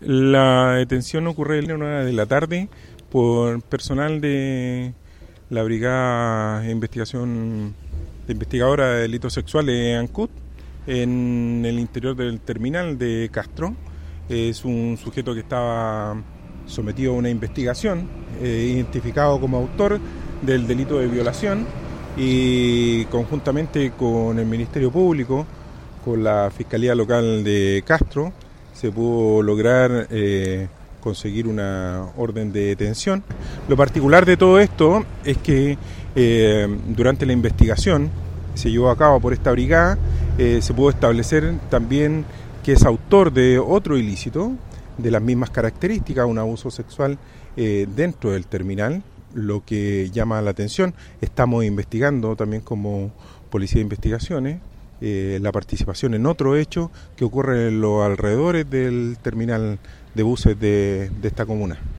La detención ocurre la una de la tarde por personal de la Brigada de Investigación de Investigadora de Delitos Sexuales ANCUT en el interior del terminal de Castro. Es un sujeto que estaba sometido a una investigación, eh, identificado como autor del delito de violación y conjuntamente con el Ministerio Público, con la Fiscalía Local de Castro, se pudo lograr eh, conseguir una orden de detención. Lo particular de todo esto es que eh, durante la investigación se llevó a cabo por esta brigada, eh, se pudo establecer también que es autor de otro ilícito de las mismas características, un abuso sexual dentro del terminal, lo que llama la atención. Estamos investigando también como Policía de Investigaciones eh, la participación en otro hecho que ocurre en los alrededores del terminal de buses de esta comuna.